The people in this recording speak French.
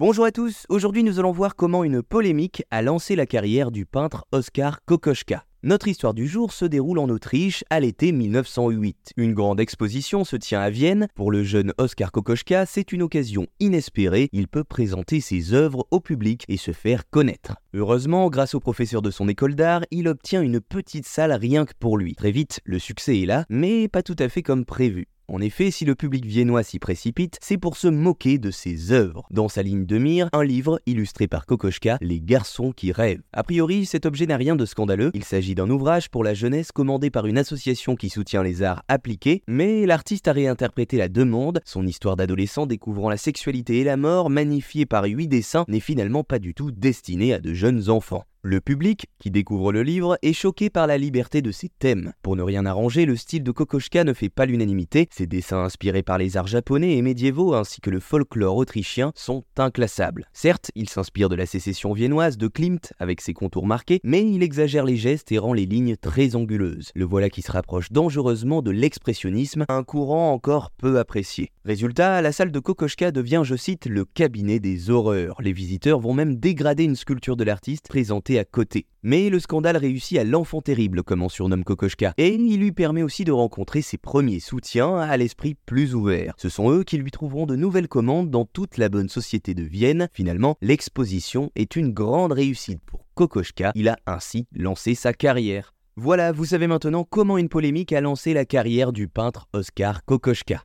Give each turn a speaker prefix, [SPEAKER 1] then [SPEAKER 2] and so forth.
[SPEAKER 1] Bonjour à tous, aujourd'hui nous allons voir comment une polémique a lancé la carrière du peintre Oskar Kokoschka. Notre histoire du jour se déroule en Autriche à l'été 1908. Une grande exposition se tient à Vienne. Pour le jeune Oskar Kokoschka, c'est une occasion inespérée. Il peut présenter ses œuvres au public et se faire connaître. Heureusement, grâce au professeur de son école d'art, il obtient une petite salle rien que pour lui. Très vite, le succès est là, mais pas tout à fait comme prévu. En effet, si le public viennois s'y précipite, c'est pour se moquer de ses œuvres. Dans sa ligne de mire, un livre illustré par Kokoschka, Les garçons qui rêvent. A priori, cet objet n'a rien de scandaleux, il s'agit d'un ouvrage pour la jeunesse commandé par une association qui soutient les arts appliqués, mais l'artiste a réinterprété la demande, son histoire d'adolescent découvrant la sexualité et la mort, magnifiée par huit dessins, n'est finalement pas du tout destinée à de jeunes enfants. Le public, qui découvre le livre, est choqué par la liberté de ses thèmes. Pour ne rien arranger, le style de Kokoschka ne fait pas l'unanimité, ses dessins inspirés par les arts japonais et médiévaux ainsi que le folklore autrichien sont inclassables. Certes, il s'inspire de la sécession viennoise de Klimt avec ses contours marqués, mais il exagère les gestes et rend les lignes très anguleuses. Le voilà qui se rapproche dangereusement de l'expressionnisme, un courant encore peu apprécié. Résultat, la salle de Kokoschka devient, je cite, le cabinet des horreurs. Les visiteurs vont même dégrader une sculpture de l'artiste présentée à côté. Mais le scandale réussit à l'enfant terrible, comme on surnomme Kokoschka, et il lui permet aussi de rencontrer ses premiers soutiens à l'esprit plus ouvert. Ce sont eux qui lui trouveront de nouvelles commandes dans toute la bonne société de Vienne. Finalement, l'exposition est une grande réussite pour Kokoschka, il a ainsi lancé sa carrière. Voilà, vous savez maintenant comment une polémique a lancé la carrière du peintre Oskar Kokoschka.